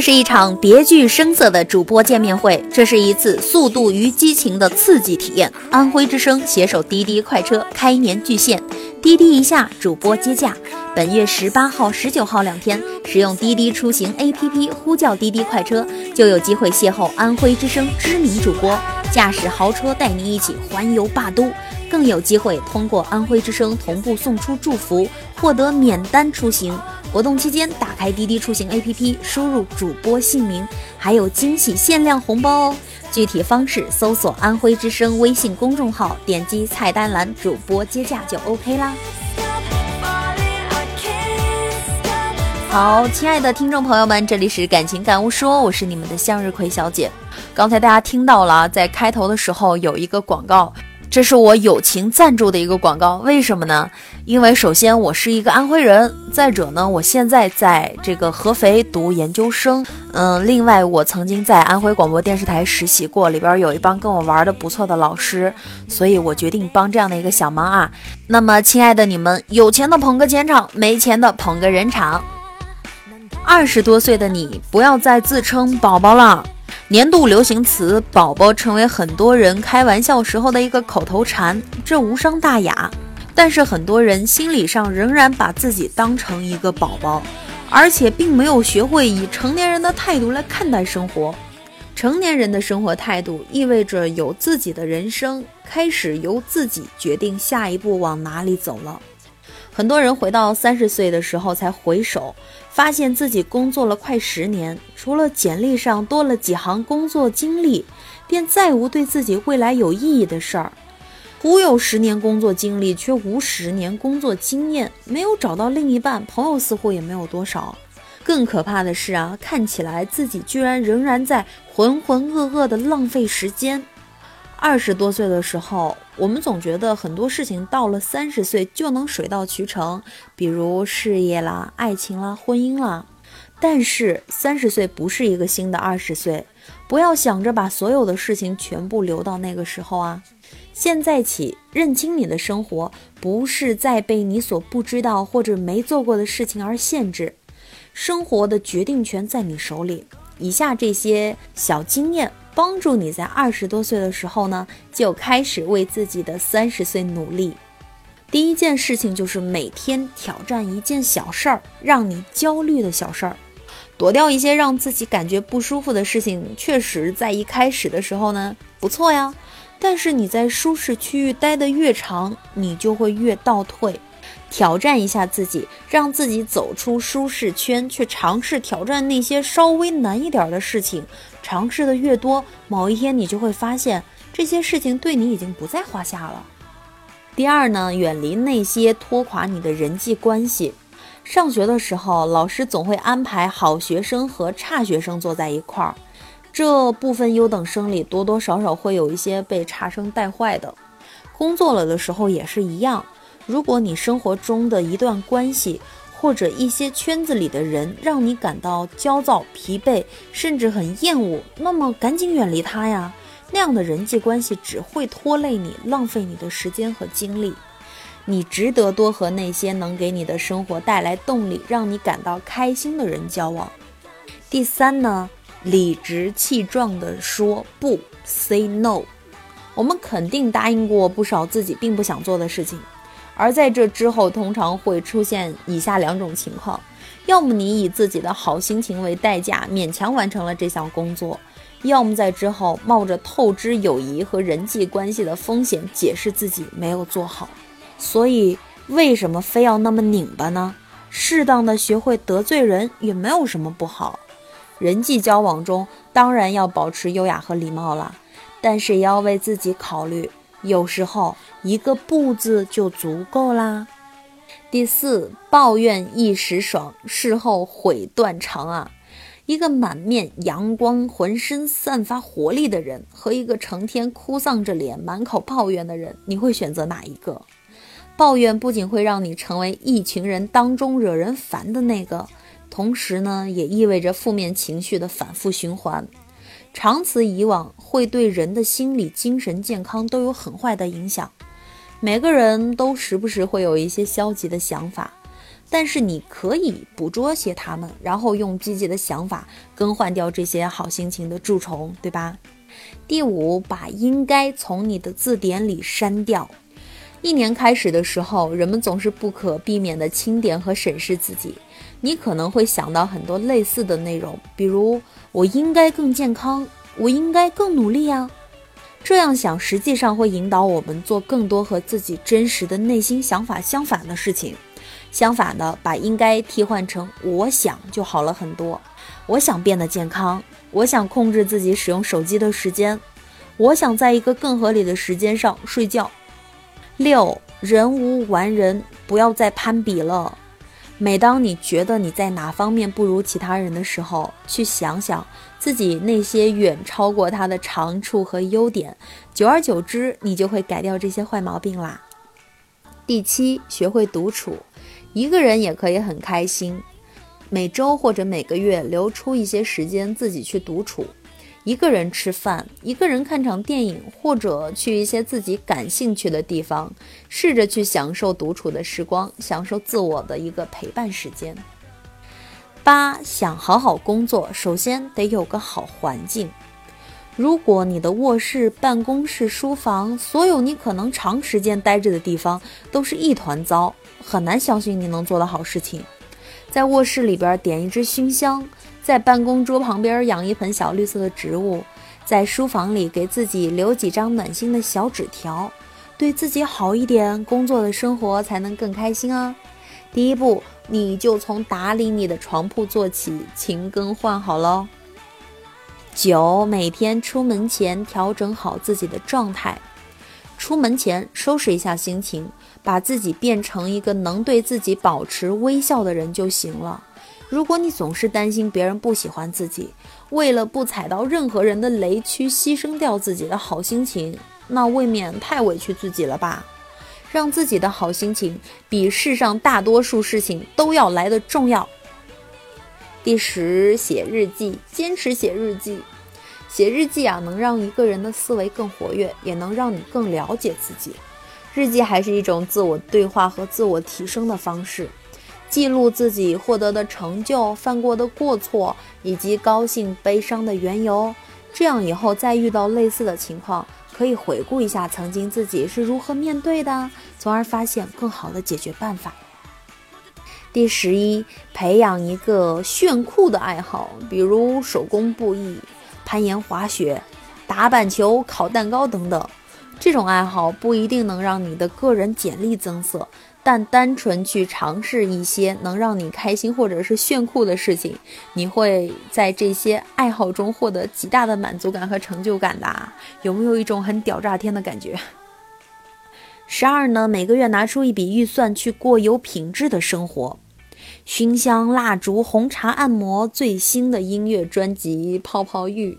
这是一场别具声色的主播见面会，这是一次速度与激情的刺激体验。安徽之声携手滴滴快车开年巨献，滴滴一下，主播接驾。本月十八号、十九号两天，使用滴滴出行 APP 呼叫滴滴快车，就有机会邂逅安徽之声知名主播，驾驶豪车带你一起环游霸都，更有机会通过安徽之声同步送出祝福，获得免单出行。活动期间，打开滴滴出行 APP，输入主播姓名，还有惊喜限量红包哦！具体方式搜索“安徽之声”微信公众号，点击菜单栏“主播接驾”就 OK 啦。好，亲爱的听众朋友们，这里是感情感悟说，我是你们的向日葵小姐。刚才大家听到了，在开头的时候有一个广告。这是我友情赞助的一个广告，为什么呢？因为首先我是一个安徽人，再者呢，我现在在这个合肥读研究生，嗯，另外我曾经在安徽广播电视台实习过，里边有一帮跟我玩的不错的老师，所以我决定帮这样的一个小忙啊。那么，亲爱的你们，有钱的捧个钱场，没钱的捧个人场。二十多岁的你，不要再自称宝宝了。年度流行词“宝宝”成为很多人开玩笑时候的一个口头禅，这无伤大雅。但是很多人心理上仍然把自己当成一个宝宝，而且并没有学会以成年人的态度来看待生活。成年人的生活态度意味着有自己的人生，开始由自己决定下一步往哪里走了。很多人回到三十岁的时候才回首，发现自己工作了快十年，除了简历上多了几行工作经历，便再无对自己未来有意义的事儿。忽有十年工作经历，却无十年工作经验，没有找到另一半，朋友似乎也没有多少。更可怕的是啊，看起来自己居然仍然在浑浑噩噩的浪费时间。二十多岁的时候，我们总觉得很多事情到了三十岁就能水到渠成，比如事业啦、爱情啦、婚姻啦。但是三十岁不是一个新的二十岁，不要想着把所有的事情全部留到那个时候啊！现在起，认清你的生活不是在被你所不知道或者没做过的事情而限制，生活的决定权在你手里。以下这些小经验。帮助你在二十多岁的时候呢，就开始为自己的三十岁努力。第一件事情就是每天挑战一件小事儿，让你焦虑的小事儿，躲掉一些让自己感觉不舒服的事情。确实，在一开始的时候呢，不错呀。但是你在舒适区域待得越长，你就会越倒退。挑战一下自己，让自己走出舒适圈，去尝试挑战那些稍微难一点的事情。尝试的越多，某一天你就会发现这些事情对你已经不在话下了。第二呢，远离那些拖垮你的人际关系。上学的时候，老师总会安排好学生和差学生坐在一块儿，这部分优等生里多多少少会有一些被差生带坏的。工作了的时候也是一样。如果你生活中的一段关系，或者一些圈子里的人让你感到焦躁、疲惫，甚至很厌恶，那么赶紧远离他呀！那样的人际关系只会拖累你，浪费你的时间和精力。你值得多和那些能给你的生活带来动力、让你感到开心的人交往。第三呢，理直气壮地说不，say no。我们肯定答应过不少自己并不想做的事情。而在这之后，通常会出现以下两种情况：要么你以自己的好心情为代价，勉强完成了这项工作；要么在之后冒着透支友谊和人际关系的风险，解释自己没有做好。所以，为什么非要那么拧巴呢？适当的学会得罪人也没有什么不好。人际交往中，当然要保持优雅和礼貌了，但是也要为自己考虑。有时候一个不字就足够啦。第四，抱怨一时爽，事后悔断肠啊！一个满面阳光、浑身散发活力的人，和一个成天哭丧着脸、满口抱怨的人，你会选择哪一个？抱怨不仅会让你成为一群人当中惹人烦的那个，同时呢，也意味着负面情绪的反复循环。长此以往，会对人的心理、精神健康都有很坏的影响。每个人都时不时会有一些消极的想法，但是你可以捕捉些它们，然后用积极的想法更换掉这些好心情的蛀虫，对吧？第五，把应该从你的字典里删掉。一年开始的时候，人们总是不可避免地清点和审视自己。你可能会想到很多类似的内容，比如我应该更健康，我应该更努力啊。这样想实际上会引导我们做更多和自己真实的内心想法相反的事情。相反的，把应该替换成我想就好了很多。我想变得健康，我想控制自己使用手机的时间，我想在一个更合理的时间上睡觉。六人无完人，不要再攀比了。每当你觉得你在哪方面不如其他人的时候，去想想自己那些远超过他的长处和优点，久而久之，你就会改掉这些坏毛病啦。第七，学会独处，一个人也可以很开心。每周或者每个月留出一些时间自己去独处。一个人吃饭，一个人看场电影，或者去一些自己感兴趣的地方，试着去享受独处的时光，享受自我的一个陪伴时间。八，想好好工作，首先得有个好环境。如果你的卧室、办公室、书房，所有你可能长时间待着的地方都是一团糟，很难相信你能做到好事情。在卧室里边点一支熏香。在办公桌旁边养一盆小绿色的植物，在书房里给自己留几张暖心的小纸条，对自己好一点，工作的生活才能更开心啊！第一步，你就从打理你的床铺做起，勤更换好喽。九，每天出门前调整好自己的状态，出门前收拾一下心情，把自己变成一个能对自己保持微笑的人就行了。如果你总是担心别人不喜欢自己，为了不踩到任何人的雷区，牺牲掉自己的好心情，那未免太委屈自己了吧？让自己的好心情比世上大多数事情都要来的重要。第十，写日记，坚持写日记。写日记啊，能让一个人的思维更活跃，也能让你更了解自己。日记还是一种自我对话和自我提升的方式。记录自己获得的成就、犯过的过错以及高兴、悲伤的缘由，这样以后再遇到类似的情况，可以回顾一下曾经自己是如何面对的，从而发现更好的解决办法。第十一，培养一个炫酷的爱好，比如手工布艺、攀岩、滑雪、打板球、烤蛋糕等等。这种爱好不一定能让你的个人简历增色。但单纯去尝试一些能让你开心或者是炫酷的事情，你会在这些爱好中获得极大的满足感和成就感的。有没有一种很屌炸天的感觉？十二呢？每个月拿出一笔预算去过有品质的生活，熏香、蜡烛、红茶、按摩，最新的音乐专辑，泡泡浴。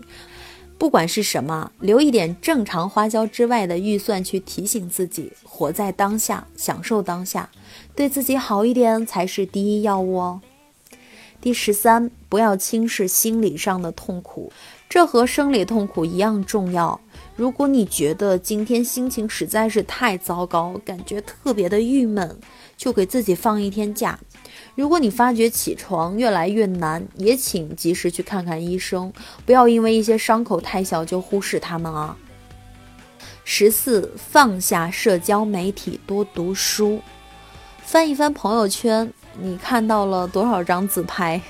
不管是什么，留一点正常花销之外的预算，去提醒自己活在当下，享受当下，对自己好一点才是第一要务哦。第十三，不要轻视心理上的痛苦，这和生理痛苦一样重要。如果你觉得今天心情实在是太糟糕，感觉特别的郁闷，就给自己放一天假。如果你发觉起床越来越难，也请及时去看看医生，不要因为一些伤口太小就忽视他们啊。十四，放下社交媒体，多读书，翻一翻朋友圈，你看到了多少张自拍？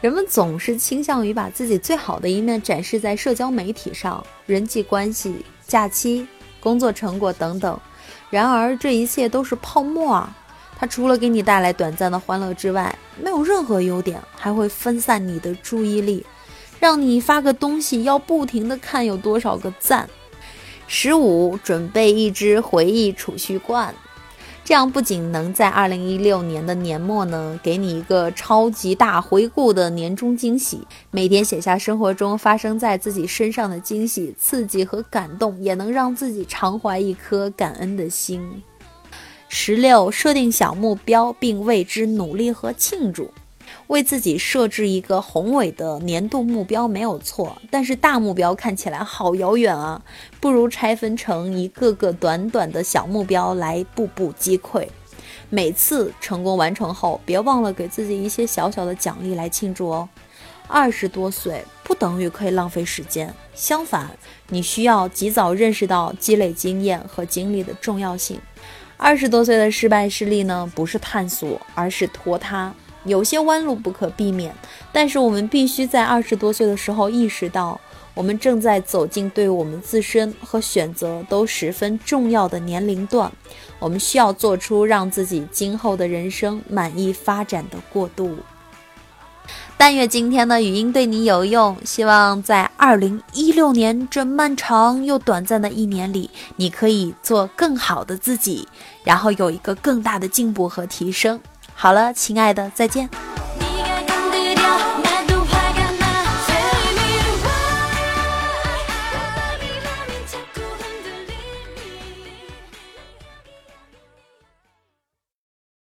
人们总是倾向于把自己最好的一面展示在社交媒体上，人际关系、假期、工作成果等等。然而，这一切都是泡沫啊。它除了给你带来短暂的欢乐之外，没有任何优点，还会分散你的注意力，让你发个东西要不停的看有多少个赞。十五，准备一只回忆储蓄罐，这样不仅能在二零一六年的年末呢，给你一个超级大回顾的年终惊喜，每天写下生活中发生在自己身上的惊喜、刺激和感动，也能让自己常怀一颗感恩的心。十六，设定小目标，并为之努力和庆祝。为自己设置一个宏伟的年度目标没有错，但是大目标看起来好遥远啊，不如拆分成一个个短短的小目标来步步击溃。每次成功完成后，别忘了给自己一些小小的奖励来庆祝哦。二十多岁不等于可以浪费时间，相反，你需要及早认识到积累经验和经历的重要性。二十多岁的失败失利呢，不是探索，而是拖沓。有些弯路不可避免，但是我们必须在二十多岁的时候意识到，我们正在走进对我们自身和选择都十分重要的年龄段。我们需要做出让自己今后的人生满意发展的过渡。但愿今天的语音对你有用，希望在二零一六年这漫长又短暂的一年里，你可以做更好的自己，然后有一个更大的进步和提升。好了，亲爱的，再见。